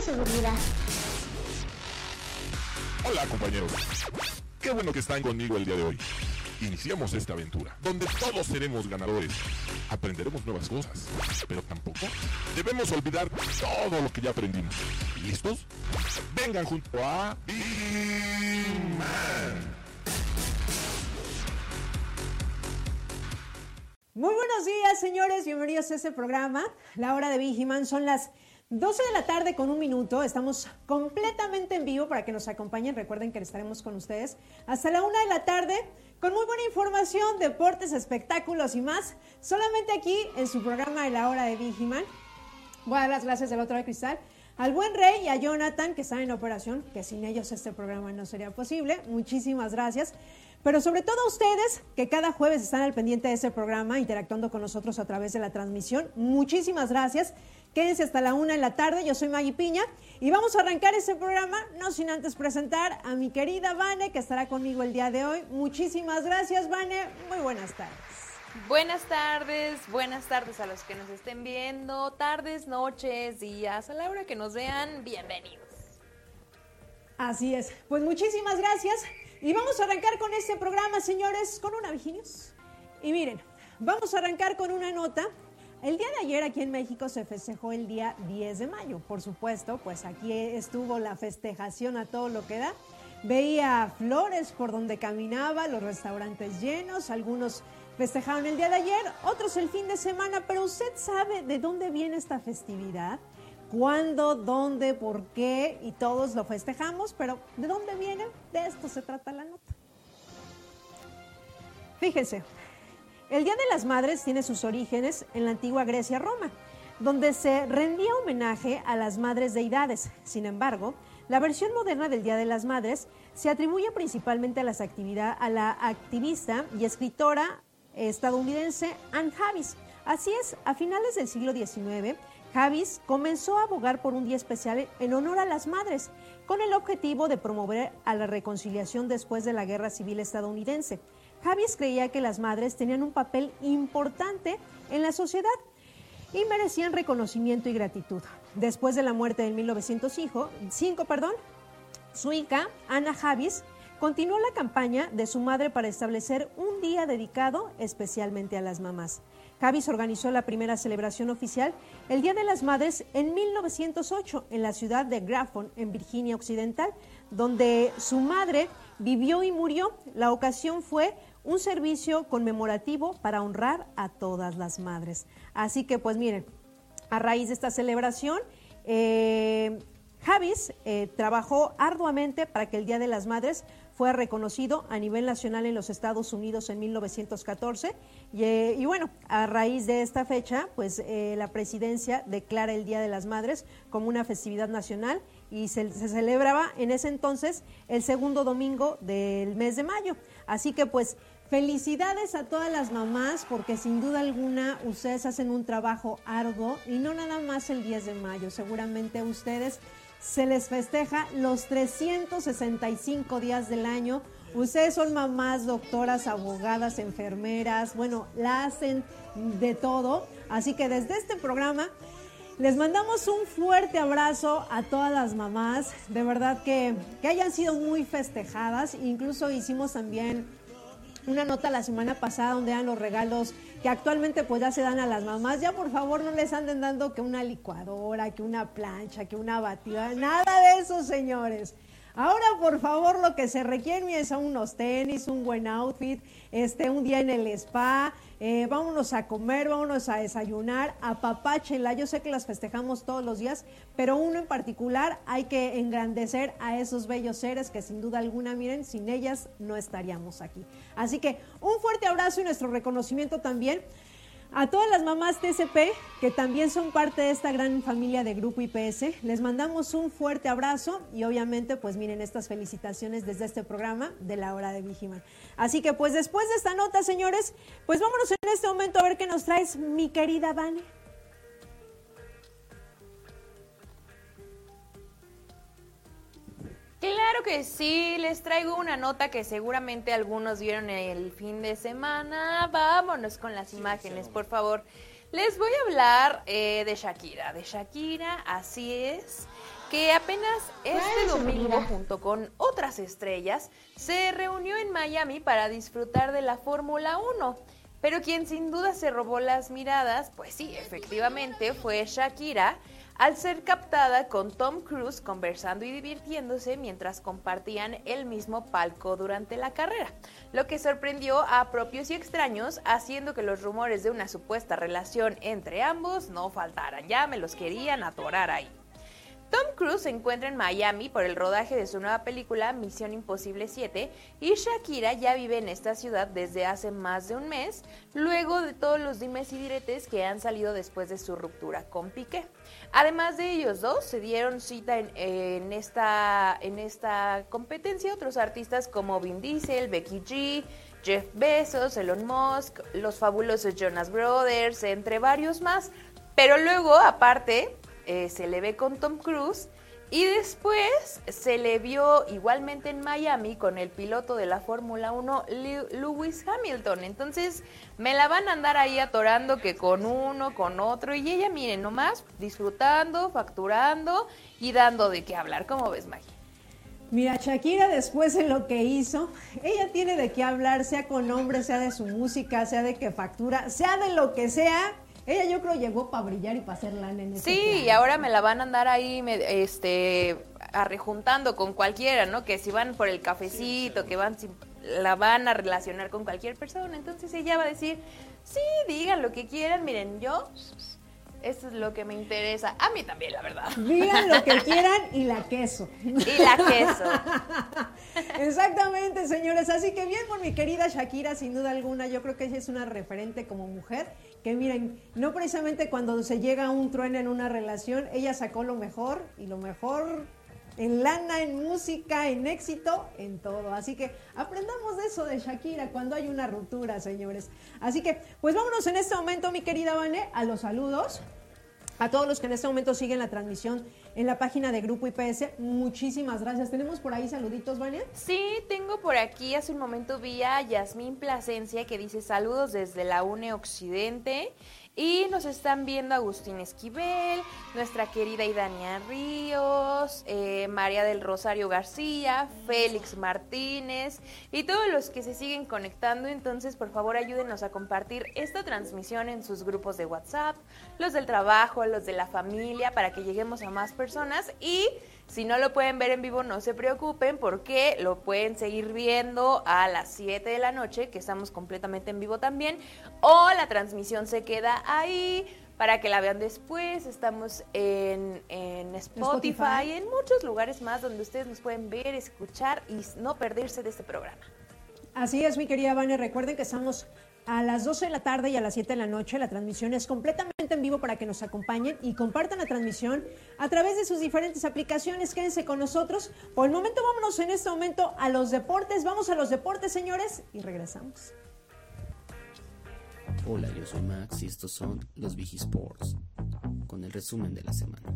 de seguridad. Hola compañeros. Qué bueno que están conmigo el día de hoy. Iniciamos esta aventura, donde todos seremos ganadores. Aprenderemos nuevas cosas, pero tampoco debemos olvidar todo lo que ya aprendimos. ¿Listos? Vengan junto a Big Man. Muy buenos días, señores. Bienvenidos a este programa. La hora de Vigiman son las 12 de la tarde con un minuto. Estamos completamente en vivo para que nos acompañen. Recuerden que estaremos con ustedes hasta la una de la tarde con muy buena información, deportes, espectáculos y más. Solamente aquí en su programa de la hora de Vigiman. Voy a dar las gracias del otro de cristal al buen Rey y a Jonathan que están en operación, que sin ellos este programa no sería posible. Muchísimas gracias. Pero sobre todo a ustedes, que cada jueves están al pendiente de este programa, interactuando con nosotros a través de la transmisión. Muchísimas gracias. Quédense hasta la una de la tarde. Yo soy Maggie Piña y vamos a arrancar este programa, no sin antes presentar a mi querida Vane, que estará conmigo el día de hoy. Muchísimas gracias, Vane. Muy buenas tardes. Buenas tardes, buenas tardes a los que nos estén viendo, tardes, noches, días, a la hora que nos vean, bienvenidos. Así es, pues muchísimas gracias y vamos a arrancar con este programa, señores, con una Virginius. Y miren, vamos a arrancar con una nota. El día de ayer aquí en México se festejó el día 10 de mayo, por supuesto, pues aquí estuvo la festejación a todo lo que da. Veía flores por donde caminaba, los restaurantes llenos, algunos festejaron el día de ayer, otros el fin de semana, pero usted sabe de dónde viene esta festividad, cuándo, dónde, por qué, y todos lo festejamos, pero ¿de dónde viene? De esto se trata la nota. Fíjense, el Día de las Madres tiene sus orígenes en la antigua Grecia-Roma, donde se rendía homenaje a las madres deidades. Sin embargo, la versión moderna del Día de las Madres se atribuye principalmente a, la activista y escritora estadounidense Anne Javis. Así es, a finales del siglo XIX, Javis comenzó a abogar por un día especial en honor a las madres, con el objetivo de promover a la reconciliación después de la Guerra Civil estadounidense. Javis creía que las madres tenían un papel importante en la sociedad y merecían reconocimiento y gratitud. Después de la muerte en 1905, perdón, su hija, Ana Javis, continuó la campaña de su madre para establecer un día dedicado especialmente a las mamás. Javis organizó la primera celebración oficial, el Día de las Madres, en 1908 en la ciudad de Grafton, en Virginia Occidental, donde su madre vivió y murió. La ocasión fue un servicio conmemorativo para honrar a todas las madres. Así que, pues miren, a raíz de esta celebración, eh, Javis eh, trabajó arduamente para que el Día de las Madres fue reconocido a nivel nacional en los Estados Unidos en 1914 eh, y, bueno, a raíz de esta fecha, pues eh, la presidencia declara el Día de las Madres como una festividad nacional y se, se, celebraba en ese entonces el segundo domingo del mes de mayo. Así que pues felicidades a todas las mamás porque sin duda alguna ustedes hacen un trabajo arduo y no nada más el 10 de mayo, seguramente ustedes se les festeja los 365 días del año. Ustedes son mamás, doctoras, abogadas, enfermeras, bueno, la hacen de todo. Así que desde este programa les mandamos un fuerte abrazo a todas las mamás. De verdad que, que hayan sido muy festejadas. Incluso hicimos también una nota la semana pasada donde eran los regalos que actualmente pues ya se dan a las mamás. Ya por favor no les anden dando que una licuadora, que una plancha, que una batida, nada de eso señores. Ahora, por favor, lo que se requiere es unos tenis, un buen outfit, este, un día en el spa, eh, vámonos a comer, vámonos a desayunar, apapáchenla. Yo sé que las festejamos todos los días, pero uno en particular hay que engrandecer a esos bellos seres que sin duda alguna, miren, sin ellas no estaríamos aquí. Así que un fuerte abrazo y nuestro reconocimiento también a todas las mamás TCP, que también son parte de esta gran familia de Grupo IPS, les mandamos un fuerte abrazo y obviamente pues miren estas felicitaciones desde este programa de la hora de Vigiman. Así que pues después de esta nota, señores, pues vámonos en este momento a ver qué nos traes mi querida Vane. Claro que sí, les traigo una nota que seguramente algunos vieron el fin de semana. Vámonos con las imágenes, por favor. Les voy a hablar eh, de Shakira, de Shakira, así es. que apenas este domingo junto con otras estrellas se reunió en Miami para disfrutar de la Fórmula 1. Pero quien sin duda se robó las miradas, pues sí, efectivamente fue Shakira, al ser captada con Tom Cruise conversando y divirtiéndose mientras compartían el mismo palco durante la carrera, lo que sorprendió a propios y extraños, haciendo que los rumores de una supuesta relación entre ambos no faltaran, ya me los querían atorar ahí. Tom Cruise se encuentra en Miami por el rodaje de su nueva película Misión Imposible 7 y Shakira ya vive en esta ciudad desde hace más de un mes, luego de todos los dimes y diretes que han salido después de su ruptura con Piqué. Además de ellos dos, se dieron cita en, esta, en esta competencia otros artistas como Vin Diesel, Becky G, Jeff Bezos, Elon Musk, los fabulosos Jonas Brothers, entre varios más. Pero luego, aparte, eh, se le ve con Tom Cruise y después se le vio igualmente en Miami con el piloto de la Fórmula 1, Lewis Hamilton. Entonces me la van a andar ahí atorando que con uno, con otro. Y ella, miren, nomás disfrutando, facturando y dando de qué hablar. ¿Cómo ves, Maggie? Mira, Shakira después de lo que hizo, ella tiene de qué hablar, sea con hombres, sea de su música, sea de que factura, sea de lo que sea ella yo creo llegó para brillar y para hacer lana en ese Sí, y ahora me la van a andar ahí este arrejuntando con cualquiera, ¿no? Que si van por el cafecito, que van la van a relacionar con cualquier persona, entonces ella va a decir, "Sí, digan lo que quieran, miren, yo eso es lo que me interesa. A mí también, la verdad. Digan lo que quieran y la queso. Y la queso. Exactamente, señores. Así que bien por mi querida Shakira, sin duda alguna. Yo creo que ella es una referente como mujer. Que miren, no precisamente cuando se llega a un trueno en una relación, ella sacó lo mejor y lo mejor en lana, en música, en éxito, en todo. Así que aprendamos de eso de Shakira cuando hay una ruptura, señores. Así que, pues vámonos en este momento, mi querida Vane, a los saludos. A todos los que en este momento siguen la transmisión en la página de Grupo IPS, muchísimas gracias. ¿Tenemos por ahí saluditos, Vania? Sí, tengo por aquí, hace un momento vi a Yasmín Plasencia que dice saludos desde la UNE Occidente. Y nos están viendo Agustín Esquivel, nuestra querida Idania Ríos, eh, María del Rosario García, Félix Martínez y todos los que se siguen conectando. Entonces, por favor, ayúdenos a compartir esta transmisión en sus grupos de WhatsApp, los del trabajo, los de la familia, para que lleguemos a más personas y si no lo pueden ver en vivo, no se preocupen porque lo pueden seguir viendo a las 7 de la noche, que estamos completamente en vivo también, o la transmisión se queda ahí para que la vean después. Estamos en, Spotify, y en muchos lugares más donde ustedes nos pueden ver, escuchar y no perderse de este programa. Así es, mi querida Vane. Recuerden que estamos a las 12 de la tarde y a las 7 de la noche. La transmisión es completamente en vivo para que nos acompañen y compartan la transmisión a través de sus diferentes aplicaciones. Quédense con nosotros. Por el momento, vámonos en este momento a los deportes. Vamos a los deportes, señores, y regresamos. Hola, yo soy Max y estos son los Sports con el resumen de la semana.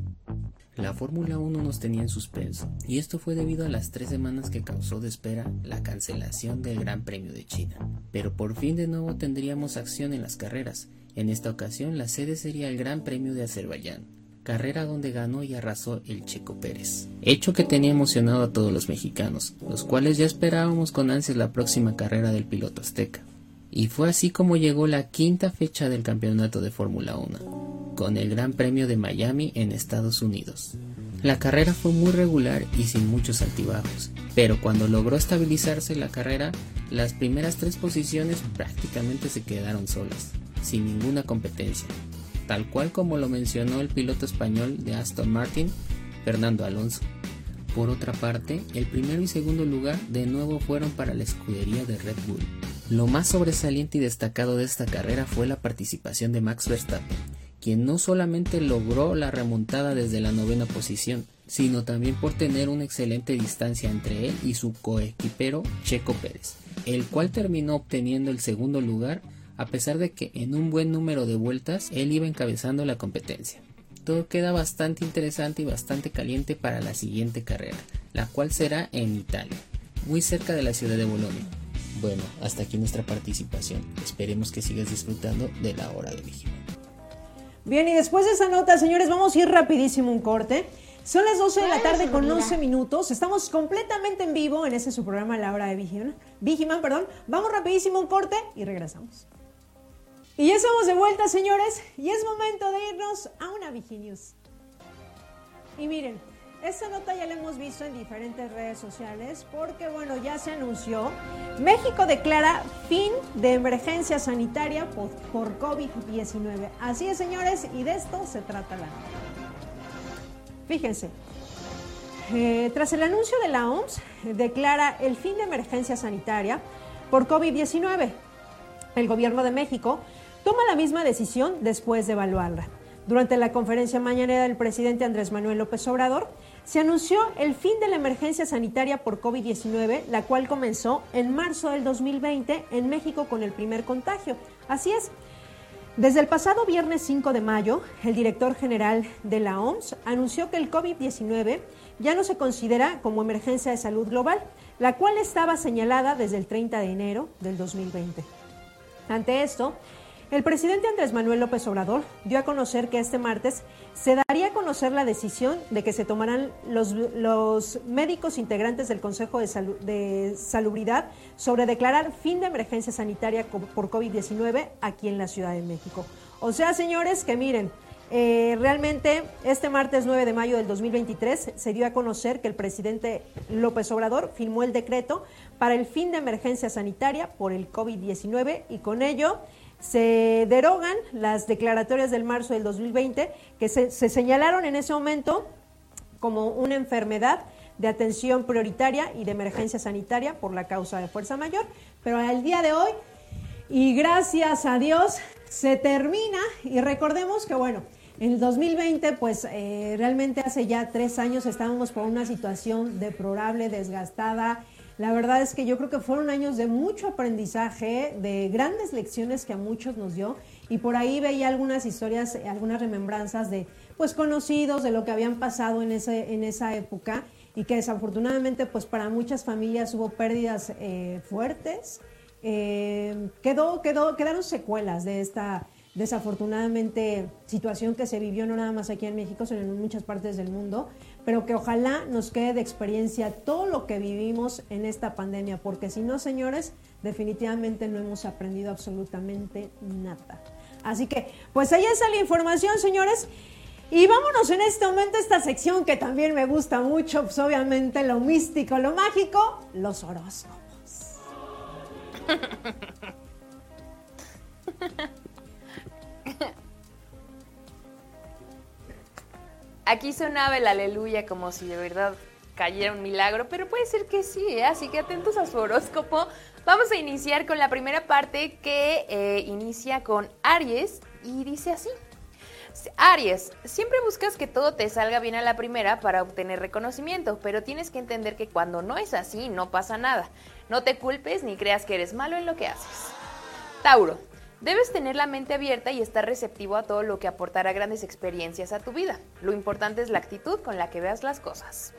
La Fórmula 1 nos tenía en suspenso, y esto fue debido a las tres semanas que causó de espera la cancelación del Gran Premio de China. Pero por fin de nuevo tendríamos acción en las carreras. En esta ocasión la sede sería el Gran Premio de Azerbaiyán, carrera donde ganó y arrasó el Checo Pérez. Hecho que tenía emocionado a todos los mexicanos, los cuales ya esperábamos con ansias la próxima carrera del piloto azteca. Y fue así como llegó la quinta fecha del campeonato de Fórmula 1, con el Gran Premio de Miami en Estados Unidos. La carrera fue muy regular y sin muchos altibajos, pero cuando logró estabilizarse la carrera, las primeras tres posiciones prácticamente se quedaron solas, sin ninguna competencia, tal cual como lo mencionó el piloto español de Aston Martin, Fernando Alonso. Por otra parte, el primero y segundo lugar de nuevo fueron para la escudería de Red Bull. Lo más sobresaliente y destacado de esta carrera fue la participación de Max Verstappen, quien no solamente logró la remontada desde la novena posición, sino también por tener una excelente distancia entre él y su coequipero Checo Pérez, el cual terminó obteniendo el segundo lugar a pesar de que en un buen número de vueltas él iba encabezando la competencia todo queda bastante interesante y bastante caliente para la siguiente carrera, la cual será en Italia, muy cerca de la ciudad de Bolonia. Bueno, hasta aquí nuestra participación. Esperemos que sigas disfrutando de la hora de vigilia. Bien, y después de esa nota, señores, vamos a ir rapidísimo un corte. Son las 12 de la tarde con 11 minutos. Estamos completamente en vivo en ese su programa La Hora de Vigiman. Vigiman, perdón. Vamos rapidísimo un corte y regresamos. Y ya estamos de vuelta, señores, y es momento de irnos a una Viginews. Y miren, esta nota ya la hemos visto en diferentes redes sociales porque, bueno, ya se anunció. México declara fin de emergencia sanitaria por, por COVID-19. Así es, señores, y de esto se trata la nota. Fíjense, eh, tras el anuncio de la OMS, declara el fin de emergencia sanitaria por COVID-19. El gobierno de México toma la misma decisión después de evaluarla. Durante la conferencia mañanera del presidente Andrés Manuel López Obrador, se anunció el fin de la emergencia sanitaria por COVID-19, la cual comenzó en marzo del 2020 en México con el primer contagio. Así es, desde el pasado viernes 5 de mayo, el director general de la OMS anunció que el COVID-19 ya no se considera como emergencia de salud global, la cual estaba señalada desde el 30 de enero del 2020. Ante esto, el presidente Andrés Manuel López Obrador dio a conocer que este martes se daría a conocer la decisión de que se tomarán los, médicos integrantes del Consejo de, de, Salubridad sobre declarar fin de emergencia sanitaria por COVID-19 aquí en la Ciudad de México. O sea, señores, que miren, eh, realmente este martes 9 de mayo del 2023 se dio a conocer que el presidente López Obrador firmó el decreto para el fin de emergencia sanitaria por el COVID-19 y con ello se derogan las declaratorias del marzo del 2020 que se, señalaron en ese momento como una enfermedad de atención prioritaria y de emergencia sanitaria por la causa de fuerza mayor, pero al día de hoy, y gracias a Dios, se termina. Y recordemos que, bueno, en el 2020, pues eh, realmente hace ya tres años estábamos por una situación deplorable, desgastada, la verdad es que yo creo que fueron años de mucho aprendizaje, de grandes lecciones que a muchos nos dio. Y por ahí veía algunas historias, algunas remembranzas de pues conocidos de lo que habían pasado en ese en esa época. Y que desafortunadamente pues para muchas familias hubo pérdidas eh, fuertes. Eh, quedó, quedó, quedaron secuelas de esta desafortunadamente situación que se vivió no nada más aquí en México, sino en muchas partes del mundo pero que ojalá nos quede de experiencia todo lo que vivimos en esta pandemia, porque si no, señores, definitivamente no hemos aprendido absolutamente nada. Así que, pues ahí está la información, señores. Y vámonos en este momento a esta sección que también me gusta mucho, pues obviamente lo místico, lo mágico, los horóscopos. Aquí sonaba el aleluya como si de verdad cayera un milagro, pero puede ser que sí, ¿eh? así que atentos a su horóscopo. Vamos a iniciar con la primera parte que eh, inicia con Aries y dice así. Aries, siempre buscas que todo te salga bien a la primera para obtener reconocimiento, pero tienes que entender que cuando no es así, no pasa nada. No te culpes ni creas que eres malo en lo que haces. Tauro, Debes tener la mente abierta y estar receptivo a todo lo que aportará grandes experiencias a tu vida. Lo importante es la actitud con la que veas las cosas.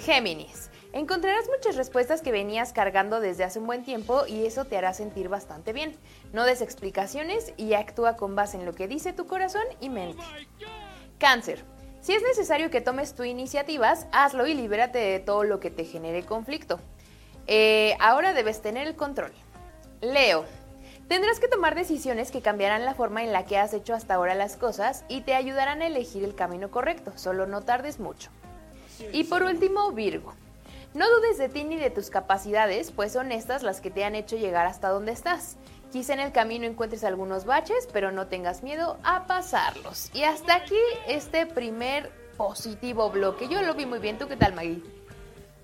Géminis. Encontrarás muchas respuestas que venías cargando desde hace un buen tiempo y eso te hará sentir bastante bien. No des explicaciones y actúa con base en lo que dice tu corazón y mente. Cáncer. Si es necesario que tomes tu iniciativas, hazlo y libérate de todo lo que te genere conflicto. Eh, ahora debes tener el control. Leo. Tendrás que tomar decisiones que cambiarán la forma en la que has hecho hasta ahora las cosas y te ayudarán a elegir el camino correcto, solo no tardes mucho. Y por último, Virgo. No dudes de ti ni de tus capacidades, pues son estas las que te han hecho llegar hasta donde estás. Quizá en el camino encuentres algunos baches, pero no tengas miedo a pasarlos. Y hasta aquí este primer positivo bloque. Yo lo vi muy bien. ¿Tú qué tal, Maggie?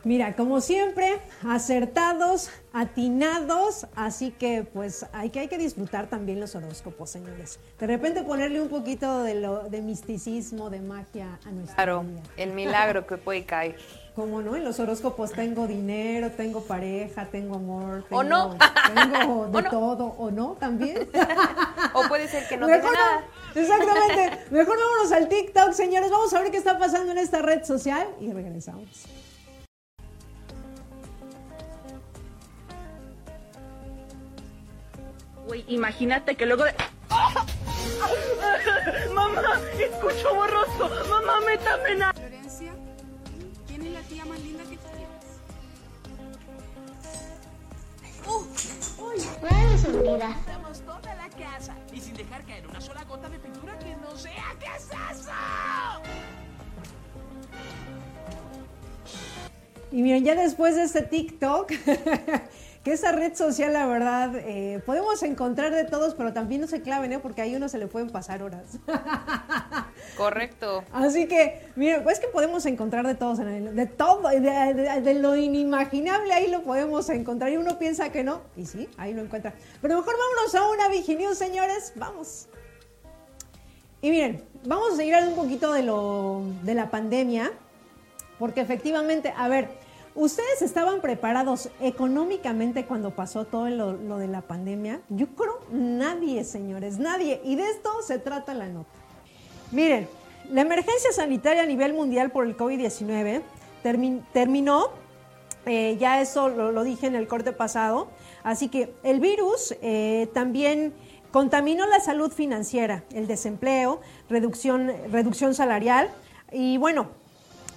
Mira, como siempre, acertados, atinados, así que pues hay que, hay que disfrutar también los horóscopos, señores. De repente ponerle un poquito de, lo, de misticismo, de magia a nuestra Claro, el milagro que puede caer. Como no, en los horóscopos tengo dinero, tengo pareja, tengo amor, tengo, o no. tengo de todo, o no también. o puede ser que no tenga nada. Exactamente. Mejor vámonos al TikTok, señores. Vamos a ver qué está pasando en esta red social y regresamos. Imagínate que luego de... ¡Mamá! ¡Escucho borroso! ¡Mamá, métame en... Florencia, tía más linda que tú tienes. Pintamos toda la casa y sin dejar caer una sola gota de pintura que no sea. ¿Qué es eso? Y miren, ya después de este TikTok, que esa red social, la verdad, eh, podemos encontrar de todos, pero también no se claven, ¿eh? porque ahí uno se le pueden pasar horas. Correcto. Así que, miren, pues que podemos encontrar de todos, en el- de todo, de, de- de lo inimaginable ahí lo podemos encontrar. Y uno piensa que no, y sí, ahí lo encuentra. Pero mejor vámonos a una Viginews, señores, vamos. Y miren, vamos a seguir hablando un poquito de, lo, de la pandemia, porque efectivamente, a ver, ¿ustedes estaban preparados económicamente cuando pasó todo lo, de la pandemia? Yo creo nadie, señores, nadie. Y de esto se trata la nota. Miren, la emergencia sanitaria a nivel mundial por el COVID-19 termi- terminó, eh, ya eso lo, lo dije en el corte pasado, así que el virus eh, también contaminó la salud financiera, el desempleo, reducción, reducción salarial y bueno,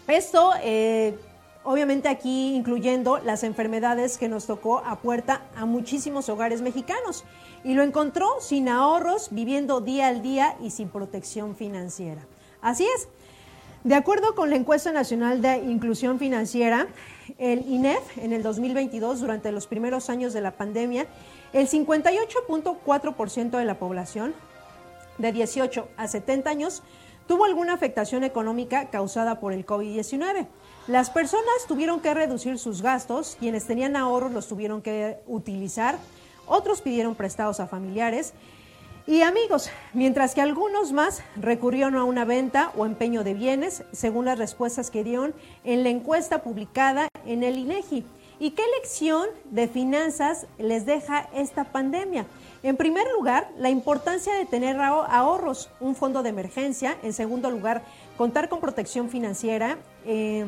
esto eh, obviamente aquí incluyendo las enfermedades que nos tocó a puerta a muchísimos hogares mexicanos y lo encontró sin ahorros, viviendo día al día y sin protección financiera. Así es. De acuerdo con la encuesta nacional de inclusión financiera, el INEF en el 2022, durante los primeros años de la pandemia, el 58.4% de la población de 18 a 70 años tuvo alguna afectación económica causada por el COVID-19. Las personas tuvieron que reducir sus gastos, quienes tenían ahorros los tuvieron que utilizar, otros pidieron prestados a familiares y amigos, mientras que algunos más recurrieron a una venta o empeño de bienes, según las respuestas que dieron en la encuesta publicada en el INEGI. ¿Y qué lección de finanzas les deja esta pandemia? En primer lugar, la importancia de tener aho- ahorros, un fondo de emergencia. En segundo lugar, contar con protección financiera. eh,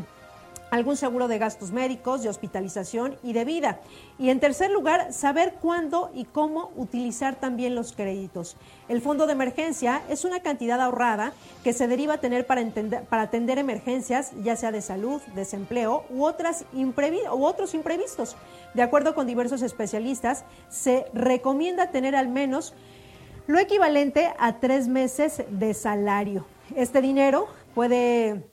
algún seguro de gastos médicos, de hospitalización y de vida. Y en tercer lugar, saber cuándo y cómo utilizar también los créditos. El fondo de emergencia es una cantidad ahorrada que se deriva a tener para, entender- para atender emergencias, ya sea de salud, desempleo u, otras u otros imprevistos. De acuerdo con diversos especialistas, se recomienda tener al menos lo equivalente a tres meses de salario. Este dinero puede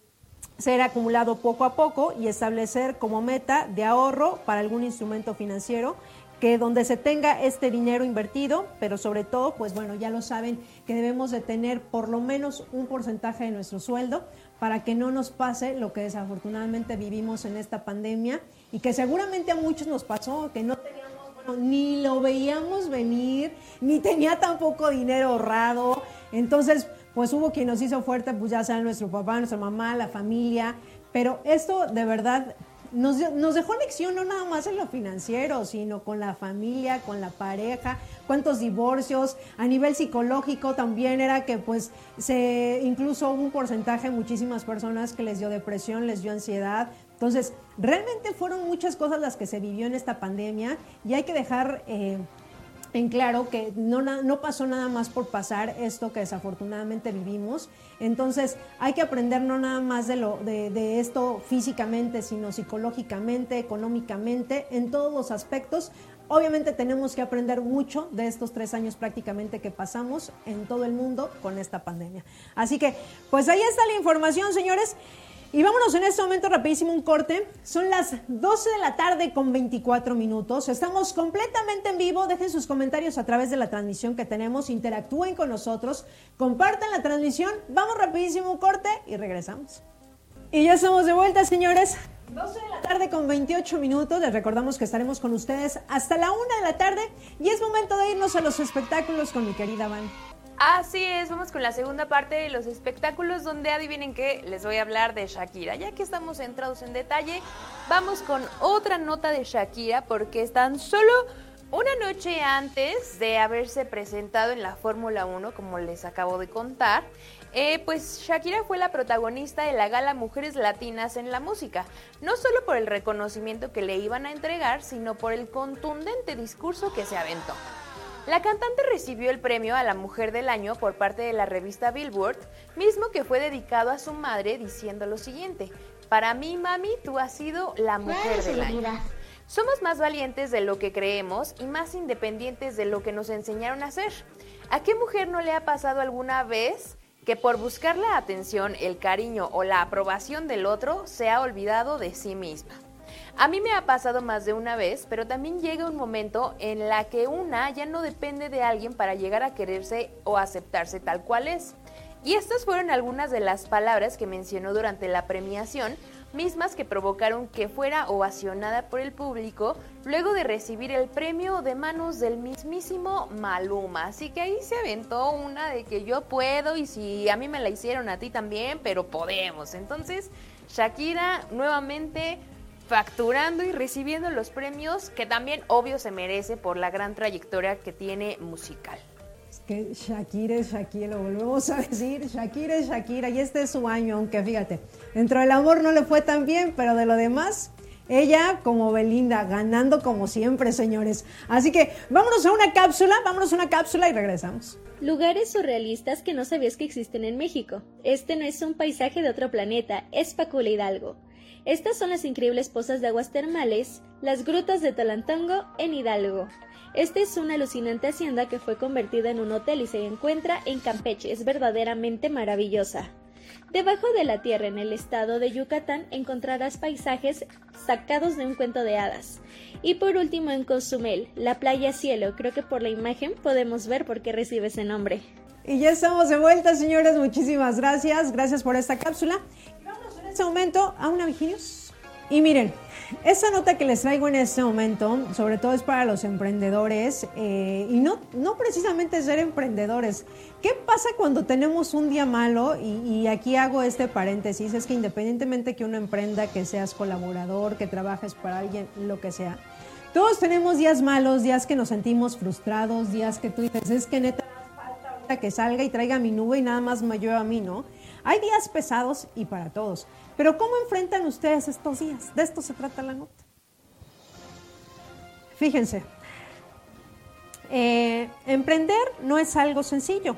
ser acumulado poco a poco y establecer como meta de ahorro para algún instrumento financiero que donde se tenga este dinero invertido, pero sobre todo, pues bueno, ya lo saben que debemos de tener por lo menos un porcentaje de nuestro sueldo para que no nos pase lo que desafortunadamente vivimos en esta pandemia y que seguramente a muchos nos pasó, que no teníamos, ni lo veíamos venir, ni tenía tampoco dinero ahorrado. Entonces, pues hubo quien nos hizo fuerte, pues ya sea nuestro papá, nuestra mamá, la familia, pero esto de verdad nos, dejó lección no nada más en lo financiero, sino con la familia, con la pareja, cuántos divorcios, a nivel psicológico también era que pues se incluso hubo un porcentaje, muchísimas personas que les dio depresión, les dio ansiedad. Entonces, realmente fueron muchas cosas las que se vivió en esta pandemia y hay que dejar... eh, en claro que no, no pasó nada más por pasar esto que desafortunadamente vivimos. Entonces hay que aprender no nada más de, lo, de esto físicamente, sino psicológicamente, económicamente, en todos los aspectos. Obviamente tenemos que aprender mucho de estos tres años prácticamente que pasamos en todo el mundo con esta pandemia. Así que, pues ahí está la información, señores. Y vámonos en este momento rapidísimo un corte. Son las 12 de la tarde con 24 minutos. Estamos completamente en vivo. Dejen sus comentarios a través de la transmisión que tenemos. Interactúen con nosotros. Compartan la transmisión. Vamos rapidísimo un corte y regresamos. Y ya estamos de vuelta, señores. 12 de la tarde con 28 minutos. Les recordamos que estaremos con ustedes hasta la 1 de la tarde. Y es momento de irnos a los espectáculos con mi querida Van. Así es, vamos con la segunda parte de los espectáculos donde adivinen que les voy a hablar de Shakira. Ya que estamos centrados en detalle, vamos con otra nota de Shakira porque están solo una noche antes de haberse presentado en la Fórmula 1, como les acabo de contar. eh, pues Shakira fue la protagonista de la gala Mujeres Latinas en la Música, no solo por el reconocimiento que le iban a entregar, sino por el contundente discurso que se aventó. La cantante recibió el premio a la Mujer del Año por parte de la revista Billboard, mismo que fue dedicado a su madre diciendo lo siguiente, Para mí, mami, tú has sido la mujer del año. Somos más valientes de lo que creemos y más independientes de lo que nos enseñaron a hacer. ¿A qué mujer no le ha pasado alguna vez que por buscar la atención, el cariño o la aprobación del otro se ha olvidado de sí misma? A mí me ha pasado más de una vez, pero también llega un momento en la que una ya no depende de alguien para llegar a quererse o aceptarse tal cual es. Y estas fueron algunas de las palabras que mencionó durante la premiación, mismas que provocaron que fuera ovacionada por el público luego de recibir el premio de manos del mismísimo Maluma. Así que ahí se aventó una de que yo puedo y si a mí me la hicieron a ti también, pero podemos. Entonces, Shakira nuevamente facturando y recibiendo los premios que también obvio se merece por la gran trayectoria que tiene musical. Es que Shakira es Shakira, lo volvemos a decir, Shakira es Shakira y este es su año, aunque fíjate, dentro del amor no le fue tan bien, pero de lo demás, ella como Belinda, ganando como siempre, señores. Así que vámonos a una cápsula, vámonos a una cápsula y regresamos. Lugares surrealistas que no sabías que existen en México. Este no es un paisaje de otro planeta, es Pacula Hidalgo. Estas son las increíbles pozas de aguas termales, las grutas de Talantongo en Hidalgo. Esta es una alucinante hacienda que fue convertida en un hotel y se encuentra en Campeche. Es verdaderamente maravillosa. Debajo de la tierra en el estado de Yucatán encontrarás paisajes sacados de un cuento de hadas. Y por último en Cozumel, la playa Cielo. Creo que por la imagen podemos ver por qué recibe ese nombre. Y ya estamos de vuelta, señores. Muchísimas gracias. Gracias por esta cápsula. Este momento a una Vigilios. Y miren, esta nota que les traigo en este momento, sobre todo es para los emprendedores eh, y no, no precisamente ser emprendedores. ¿Qué pasa cuando tenemos un día malo? Y, y aquí hago este paréntesis, es que independientemente que uno emprenda, que seas colaborador, que trabajes para alguien, lo que sea, todos tenemos días malos, días que nos sentimos frustrados, días que tú dices, es que neta, falta que salga y traiga mi nube y nada más me llueva a mí, ¿no? Hay días pesados y para todos. Pero ¿cómo enfrentan ustedes estos días? De esto se trata la nota. Fíjense, eh, emprender no es algo sencillo.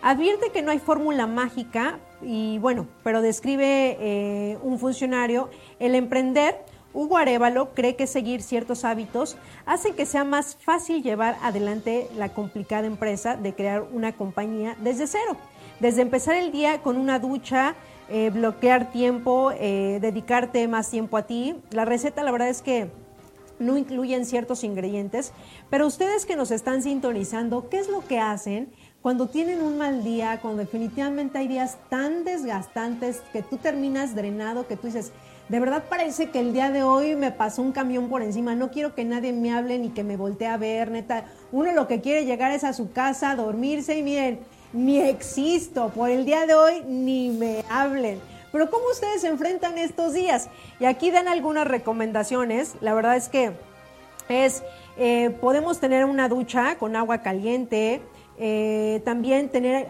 Advierte que no hay fórmula mágica y bueno, pero describe eh, un funcionario, el emprender, Hugo Arevalo cree que seguir ciertos hábitos hace que sea más fácil llevar adelante la complicada empresa de crear una compañía desde cero. Desde empezar el día con una ducha, eh, bloquear tiempo, eh, dedicarte más tiempo a ti. La receta la verdad es que no incluyen ciertos ingredientes, pero ustedes que nos están sintonizando, ¿qué es lo que hacen cuando tienen un mal día, cuando definitivamente hay días tan desgastantes que tú terminas drenado, que tú dices, de verdad parece que el día de hoy me pasó un camión por encima, no quiero que nadie me hable ni que me voltee a ver, neta, uno lo que quiere llegar es a su casa, dormirse y miren, ni existo, por el día de hoy ni me hablen. Pero ¿cómo ustedes se enfrentan estos días? Y aquí dan algunas recomendaciones. La verdad es que es, eh, podemos tener una ducha con agua caliente. eh, también tener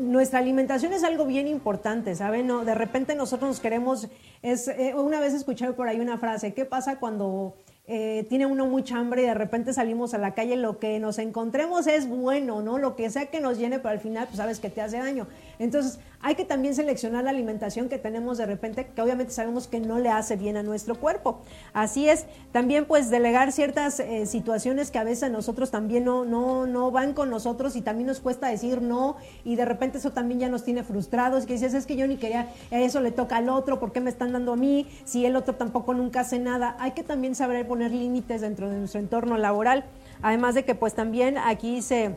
nuestra alimentación es algo bien importante, ¿saben? No, de repente nosotros nos queremos, es, eh, una vez escuché por ahí una frase, ¿qué pasa cuando eh, tiene uno mucha hambre y de repente salimos a la calle, lo que nos encontremos es bueno, ¿no? Lo que sea que nos llene, pero al final, pues sabes que te hace daño. Entonces, hay que también seleccionar la alimentación que tenemos de repente, que obviamente sabemos que no le hace bien a nuestro cuerpo. Así es, también pues delegar ciertas eh, situaciones que a veces a nosotros también no, no, no van con nosotros y también nos cuesta decir no y de repente eso también ya nos tiene frustrados, que dices, es que yo ni quería, eso le toca al otro, ¿por qué me están dando a mí? Si el otro tampoco nunca hace nada. Hay que también saber poner límites dentro de nuestro entorno laboral. Además de que pues también aquí se...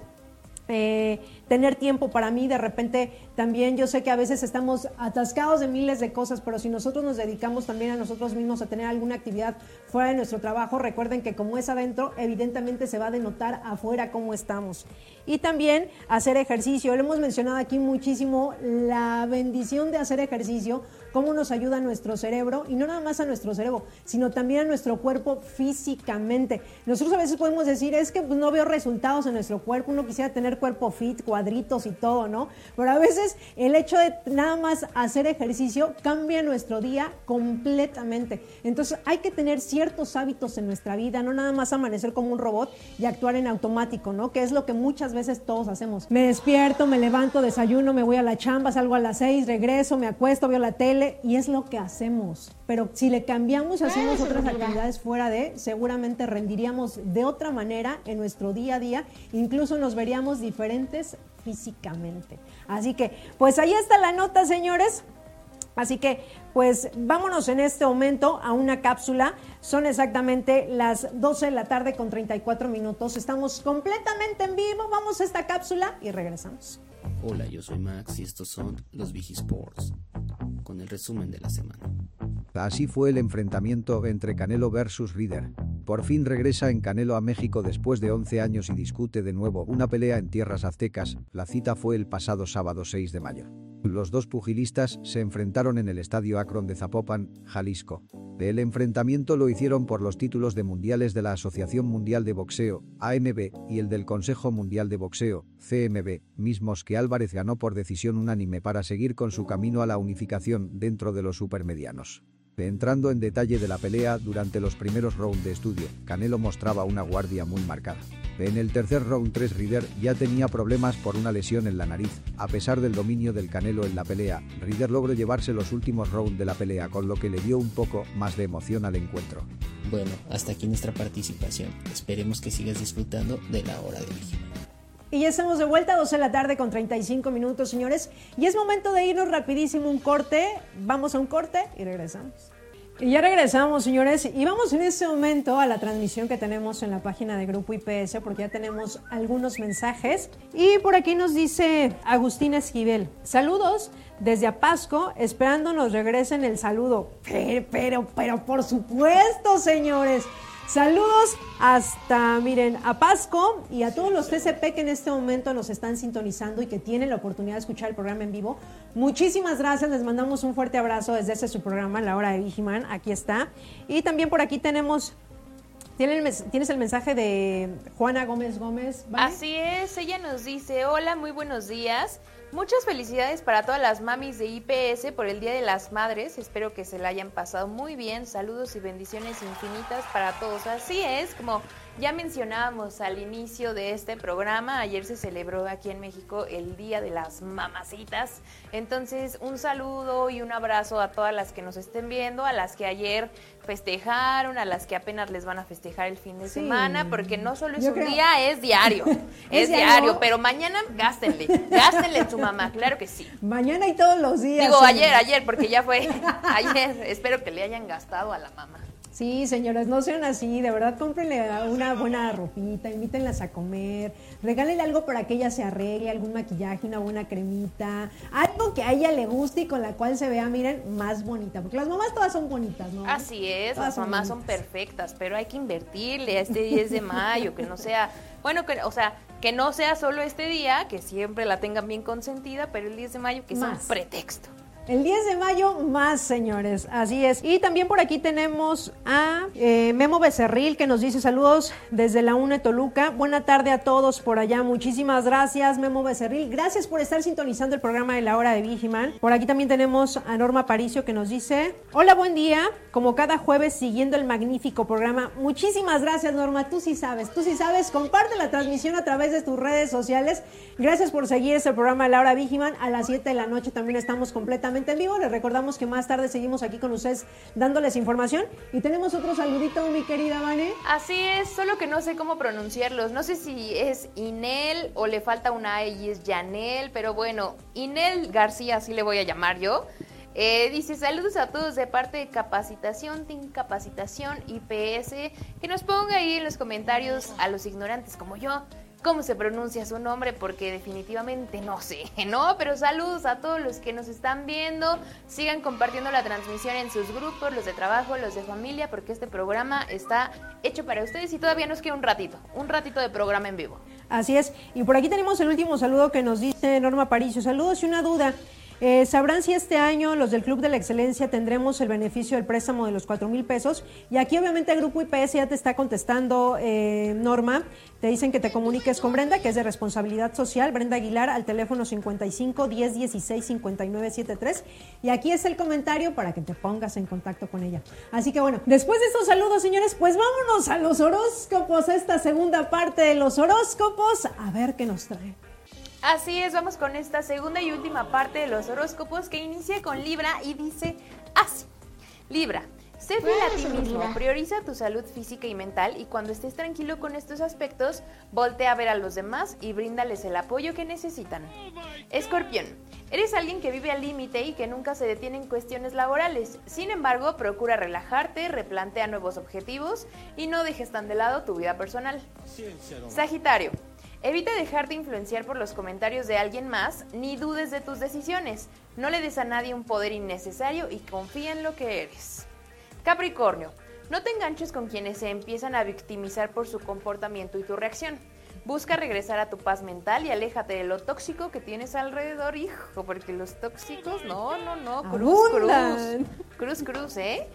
eh, tener tiempo para mí, de repente también yo sé que a veces estamos atascados de miles de cosas, pero si nosotros nos dedicamos también a nosotros mismos a tener alguna actividad fuera de nuestro trabajo, recuerden que como es adentro, evidentemente se va a denotar afuera cómo estamos. Y también hacer ejercicio. Lo hemos mencionado aquí muchísimo, la bendición de hacer ejercicio, cómo nos ayuda a nuestro cerebro, y no nada más a nuestro cerebro, sino también a nuestro cuerpo físicamente. Nosotros a veces podemos decir, es que pues, no veo resultados en nuestro cuerpo, uno quisiera tener cuerpo fit, cuadritos y todo, ¿no? Pero a veces el hecho de nada más hacer ejercicio cambia nuestro día completamente. Entonces hay que tener ciertos hábitos en nuestra vida, no nada más amanecer como un robot y actuar en automático, ¿no? Que es lo que muchas veces veces todos hacemos. Me despierto, me levanto, desayuno, me voy a la chamba, salgo a las seis, regreso, me acuesto, veo la tele y es lo que hacemos. Pero si le cambiamos y hacemos otras actividades fuera de, seguramente rendiríamos de otra manera en nuestro día a día, incluso nos veríamos diferentes físicamente. Así que, pues ahí está la nota, señores. Así que, pues vámonos en este momento a una cápsula. Son exactamente las 12 de la tarde con 34 minutos. Estamos completamente en vivo. Vamos a esta cápsula y regresamos. Hola, yo soy Max y estos son los Sports con el resumen de la semana. Así fue el enfrentamiento entre Canelo versus Reader. Por fin regresa en Canelo a México después de 11 años y discute de nuevo una pelea en tierras aztecas. La cita fue el pasado sábado 6 de mayo. Los dos pugilistas se enfrentaron en el Estadio Akron de Zapopan, Jalisco. El enfrentamiento lo hicieron por los títulos de mundiales de la Asociación Mundial de Boxeo, AMB, y el del Consejo Mundial de Boxeo, CMB, mismos que Álvarez ganó por decisión unánime para seguir con su camino a la unificación dentro de los supermedianos. Entrando en detalle de la pelea durante los primeros rounds de estudio, Canelo mostraba una guardia muy marcada. En el tercer round 3 Rider ya tenía problemas por una lesión en la nariz. A pesar del dominio del Canelo en la pelea, Rider logró llevarse los últimos rounds de la pelea con lo que le dio un poco más de emoción al encuentro. Bueno, hasta aquí nuestra participación. Esperemos que sigas disfrutando de la hora de. Y ya estamos de vuelta, 12 de la tarde con 35 minutos, señores. Y es momento de irnos rapidísimo un corte. Vamos a un corte y regresamos. Y ya regresamos, señores, y vamos en este momento a la transmisión que tenemos en la página de Grupo IPS, porque ya tenemos algunos mensajes. Y por aquí nos dice Agustín Esquivel, saludos desde Apasco, esperando nos regresen el saludo. Pero, pero, pero por supuesto, señores. Saludos hasta, miren, a Pasco y a todos los TCP que en este momento nos están sintonizando y que tienen la oportunidad de escuchar el programa en vivo. Muchísimas gracias, les mandamos un fuerte abrazo desde ese su programa, La Hora de Vigiman, aquí está. Y también por aquí tenemos Tienes el mensaje de Juana Gómez Gómez. Así es, ella nos dice, hola, muy buenos días. Muchas felicidades para todas las mamis de IPS por el Día de las Madres. Espero que se la hayan pasado muy bien. Saludos y bendiciones infinitas para todos. Así es, como ya mencionábamos al inicio de este programa, ayer se celebró aquí en México el Día de las Mamacitas. Entonces, un saludo y un abrazo a todas las que nos estén viendo, a las que ayer festejaron, a las que apenas les van a festejar el fin de semana, porque no solo es un día, es diario. es, diario, pero mañana gástenle, gástenle su mamá, claro que sí. Mañana y todos los días. Digo, ayer, ayer, porque ya fue ayer. Espero que le hayan gastado a la mamá. Sí, señoras, no sean así, de verdad cómprenle una buena ropita, invítenlas a comer, regálenle algo para que ella se arregle, algún maquillaje, una buena cremita, algo que a ella le guste y con la cual se vea, miren, más bonita, porque las mamás todas son bonitas, ¿no? Así es, las mamás son perfectas, pero hay que invertirle a este 10 de mayo, que no sea, bueno, que, o sea, que no sea solo este día, que siempre la tengan bien consentida, pero el 10 de mayo que sea un pretexto. El 10 de mayo más, señores, así es. Y también por aquí tenemos a eh, Memo Becerril que nos dice saludos desde la UNE Toluca. Buena tarde a todos por allá. Muchísimas gracias, Memo Becerril. Gracias por estar sintonizando el programa de la hora de Vigiman. Por aquí también tenemos a Norma Paricio que nos dice, hola, buen día. Como cada jueves siguiendo el magnífico programa. Muchísimas gracias, Norma. Tú sí sabes, tú sí sabes. Comparte la transmisión a través de tus redes sociales. Gracias por seguir este programa de la hora Vigiman. A las 7 de la noche también estamos completamente en vivo. Les recordamos que más tarde seguimos aquí con ustedes dándoles información. Y tenemos otro saludito, mi querida Vane. Así es, solo que no sé cómo pronunciarlos. No sé si es Inel o le falta una E y es Yanel, pero bueno, Inel García, así le voy a llamar yo. Eh, dice saludos a todos de parte de Capacitación, Team Capacitación IPS. Que nos ponga ahí en los comentarios a los ignorantes como yo cómo se pronuncia su nombre porque definitivamente no sé, ¿no? Pero saludos a todos los que nos están viendo. Sigan compartiendo la transmisión en sus grupos, los de trabajo, los de familia, porque este programa está hecho para ustedes y todavía nos queda un ratito, un ratito de programa en vivo. Así es. Y por aquí tenemos el último saludo que nos dice Norma Paricio. Saludos y una duda. Eh, Sabrán si este año los del Club de la Excelencia tendremos el beneficio del préstamo de los 4 mil pesos. Y aquí obviamente el Grupo IPS ya te está contestando, eh, Norma. Te dicen que te comuniques con Brenda, que es de responsabilidad social. Brenda Aguilar al teléfono 55 10 16 59 73. Y aquí es el comentario para que te pongas en contacto con ella. Así que bueno, después de estos saludos, señores, pues vámonos a los horóscopos, esta segunda parte de los horóscopos, a ver qué nos trae. Así es, vamos con esta segunda y última parte de los horóscopos que inicia con Libra y dice así. Libra, sé fiel a ti mismo, prioriza tu salud física y mental y cuando estés tranquilo con estos aspectos, voltea a ver a los demás y bríndales el apoyo que necesitan. Escorpión, eres alguien que vive al límite y que nunca se detiene en cuestiones laborales. Sin embargo, procura relajarte, replantea nuevos objetivos y no dejes tan de lado tu vida personal. Sagitario, Evita dejarte influenciar por los comentarios de alguien más, ni dudes de tus decisiones. No le des a nadie un poder innecesario y confía en lo que eres. Capricornio, no te enganches con quienes se empiezan a victimizar por su comportamiento y tu reacción. Busca regresar a tu paz mental y aléjate de lo tóxico que tienes alrededor, hijo, porque los tóxicos, no, no, no, cruz, cruz, cruz, cruz, ¿eh?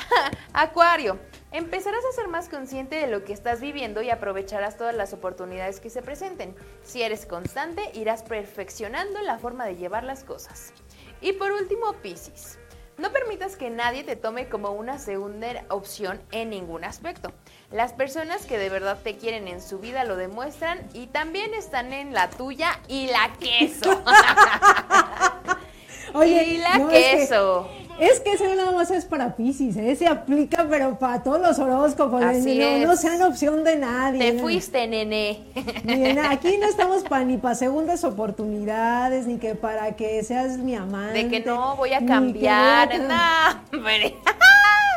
Acuario, empezarás a ser más consciente de lo que estás viviendo y aprovecharás todas las oportunidades que se presenten. Si eres constante, irás perfeccionando la forma de llevar las cosas. Y por último, Piscis. No permitas que nadie te tome como una segunda opción en ningún aspecto. Las personas que de verdad te quieren en su vida lo demuestran y también están en la tuya y la queso. Oye, y la no, es que- queso. Es que eso nada más es para Pisces, ¿eh? se aplica pero para todos los horóscopos. Así no, no es. sean opción de nadie. Te ¿no? fuiste, nene. Aquí no estamos para ni para segundas oportunidades, ni que para que seas mi amante. De que no voy a que cambiar. No.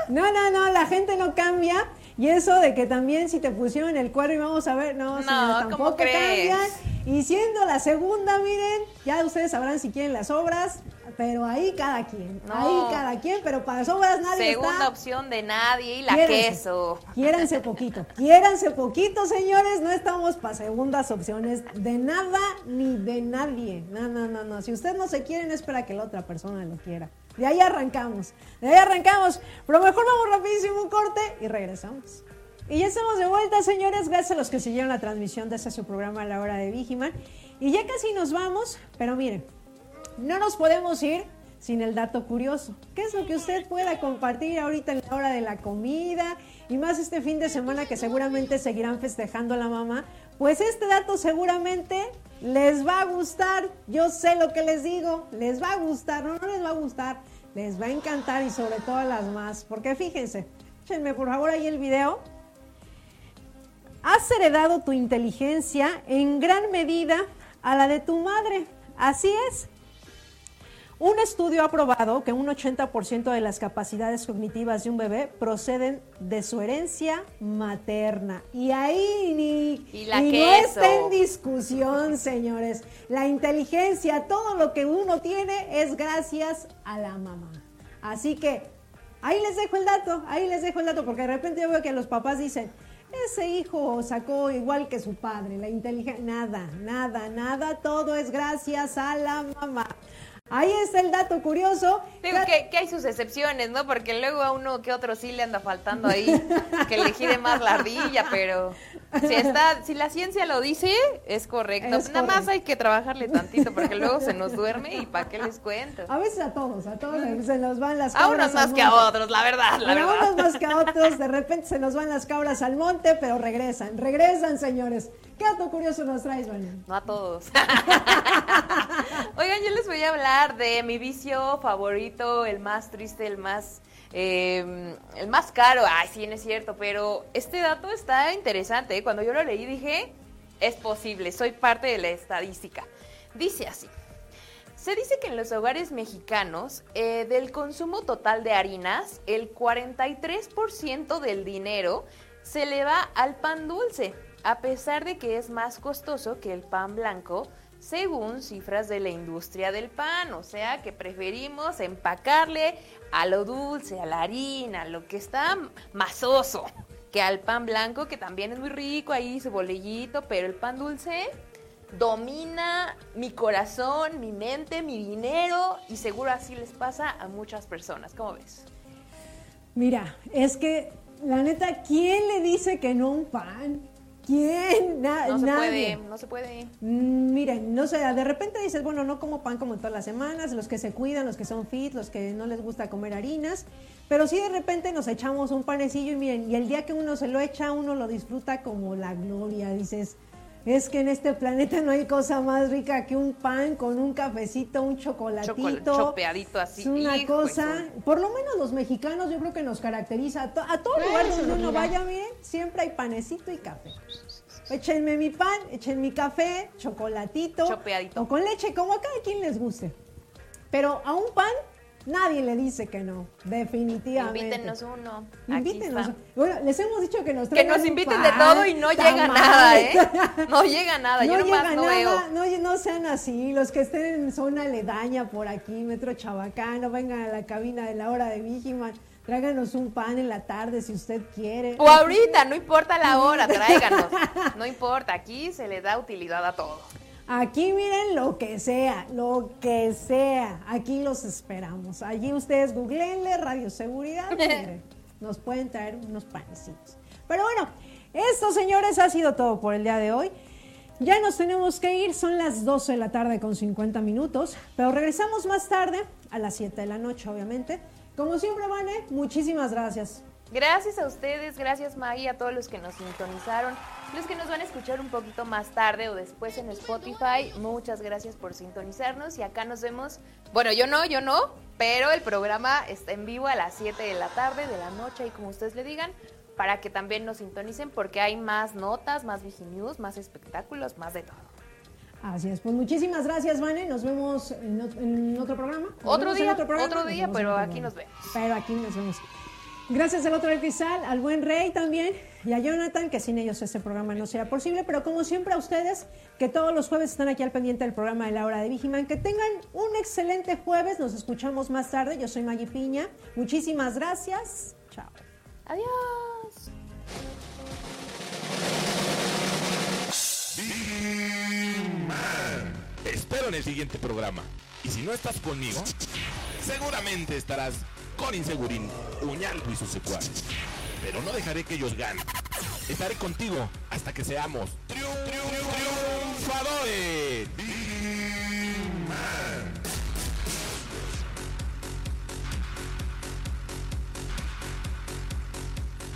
No, no, no, la gente no cambia. Y eso de que también si te pusieron el cuero y vamos a ver, no, No, señor, ¿cómo tampoco cambian. Y siendo la segunda, miren, ya ustedes sabrán si quieren las obras, pero ahí cada quien, No. ahí cada quien, pero para las obras nadie Segunda está. opción de nadie y la Quiéranse. queso. Quiéranse poquito, quiéranse poquito, señores. No estamos para segundas opciones de nada ni de nadie. No, no, no, no. Si usted no se quiere, no espera que la otra persona lo quiera. De ahí arrancamos, de ahí arrancamos. Pero mejor vamos rapidísimo un corte y regresamos. Y ya estamos de vuelta, señores. Gracias a los que siguieron la transmisión de este su programa a la hora de Vigiman. Y ya casi nos vamos, pero miren, no nos podemos ir sin el dato curioso. ¿Qué es lo que usted pueda compartir ahorita en la hora de la comida? Y más este fin de semana que seguramente seguirán festejando a la mamá. Pues este dato seguramente les va a gustar. Yo sé lo que les digo. Les va a gustar. No, no les va a gustar. Les va a encantar y sobre todo a las más. Porque fíjense, échenme por favor ahí el video. Has heredado tu inteligencia en gran medida a la de tu madre. Así es. Un estudio ha probado que un 80% de las capacidades cognitivas de un bebé proceden de su herencia materna. Y ahí ni, Y la ni no está en discusión, señores. La inteligencia, todo lo que uno tiene es gracias a la mamá. Así que ahí les dejo el dato, ahí les dejo el dato, porque de repente yo veo que los papás dicen, ese hijo sacó igual que su padre, la inteligencia, nada, nada, nada, todo es gracias a la mamá. Ahí está el dato curioso. Digo que, que hay sus excepciones, ¿no? Porque luego a uno que otro sí le anda faltando ahí, que le gire más la ardilla, pero si está, si la ciencia lo dice, es correcto. Es Nada más hay que trabajarle tantito, porque luego se nos duerme y ¿para qué les cuento? A veces a todos, a todos se nos van las A cabras. unos más al que a otros, la verdad, la A unos verdad. más que a otros, de repente se nos van las cabras al monte, pero regresan, regresan, señores. ¿Qué dato curioso nos traes, Vania? No a todos. Oigan, yo les voy a hablar de mi vicio favorito, el más triste, el más, eh, el más caro. Ay, sí, no es cierto, pero este dato está interesante. Cuando yo lo leí dije, es posible, soy parte de la estadística. Dice así. Se dice que en los hogares mexicanos, eh, del consumo total de harinas, el 43% del dinero se le va al pan dulce, a pesar de que es más costoso que el pan blanco, según cifras de la industria del pan. O sea que preferimos empacarle a lo dulce, a la harina, a lo que está masoso, que al pan blanco, que también es muy rico ahí, su bolillito, pero el pan dulce domina mi corazón, mi mente, mi dinero y seguro así les pasa a muchas personas. ¿Cómo ves? Mira, es que la neta, ¿quién le dice que no un pan? ¿Quién? Na- No se nadie. puede, no se puede. Mm, Miren, no sé, de repente dices, bueno, no como pan como todas las semanas, los que se cuidan, los que son fit, los que no les gusta comer harinas, pero sí de repente nos echamos un panecillo y miren, y el día que uno se lo echa, uno lo disfruta como la gloria, dices, es que en este planeta no hay cosa más rica que un pan con un cafecito, un chocolatito. Chocolate chopeadito así, Es una hijo cosa, por lo menos los mexicanos yo creo que nos caracteriza, a, to- a todo lugar donde uno vaya, miren, siempre hay panecito y café. Échenme mi pan, echen mi café, chocolatito. Chopeadito. O con leche, como a cada quien les guste. Pero a un pan nadie le dice que no, definitivamente. Invítennos uno. Invítenos. Bueno, les hemos dicho que nos Que nos inviten de todo y no llega nada, ¿eh? No llega nada, yo No nomás llega no nada, veo. no, no sean así, los que estén en zona aledaña por aquí, Metro Chabacano, vengan a la cabina de la hora de Vigiman, tráiganos un pan en la tarde si usted quiere. O ahorita, no importa la hora, tráiganos. No importa, aquí se le da utilidad a todo. Aquí miren lo que sea, lo que sea, aquí los esperamos. Allí ustedes googleenle Radio Seguridad, miren, nos pueden traer unos panecitos. Pero bueno, esto señores ha sido todo por el día de hoy. Ya nos tenemos que ir, son las 12 de la tarde con 50 minutos, pero regresamos más tarde, a las 7 de la noche obviamente. Como siempre, Vane, muchísimas gracias. Gracias a ustedes, gracias Maggie, a todos los que nos sintonizaron, los que nos van a escuchar un poquito más tarde o después en Spotify, muchas gracias por sintonizarnos y acá nos vemos, bueno, yo no, yo no, pero el programa está en vivo a las 7 de la tarde, de la noche y como ustedes le digan, para que también nos sintonicen porque hay más notas, más Viginews, más espectáculos, más de todo. Así es, pues muchísimas gracias, Vane. Nos vemos en, ot- en otro programa. Nos Otro en día, programa, otro día, pero otro aquí nos vemos. Pero aquí nos vemos. Gracias al otro del Cristal, al buen Rey también y a Jonathan, que sin ellos este programa no sería posible. Pero como siempre a ustedes, que todos los jueves están aquí al pendiente del programa de la hora de Vigiman, que tengan un excelente jueves. Nos escuchamos más tarde. Yo soy Maggie Piña. Muchísimas gracias. Chao. Adiós. Espero en el siguiente programa. Y si no estás conmigo, seguramente estarás con Insegurín, Uñaldo y sus secuaces. Pero no dejaré que ellos ganen. Estaré contigo hasta que seamos triun- triun- triunfadores.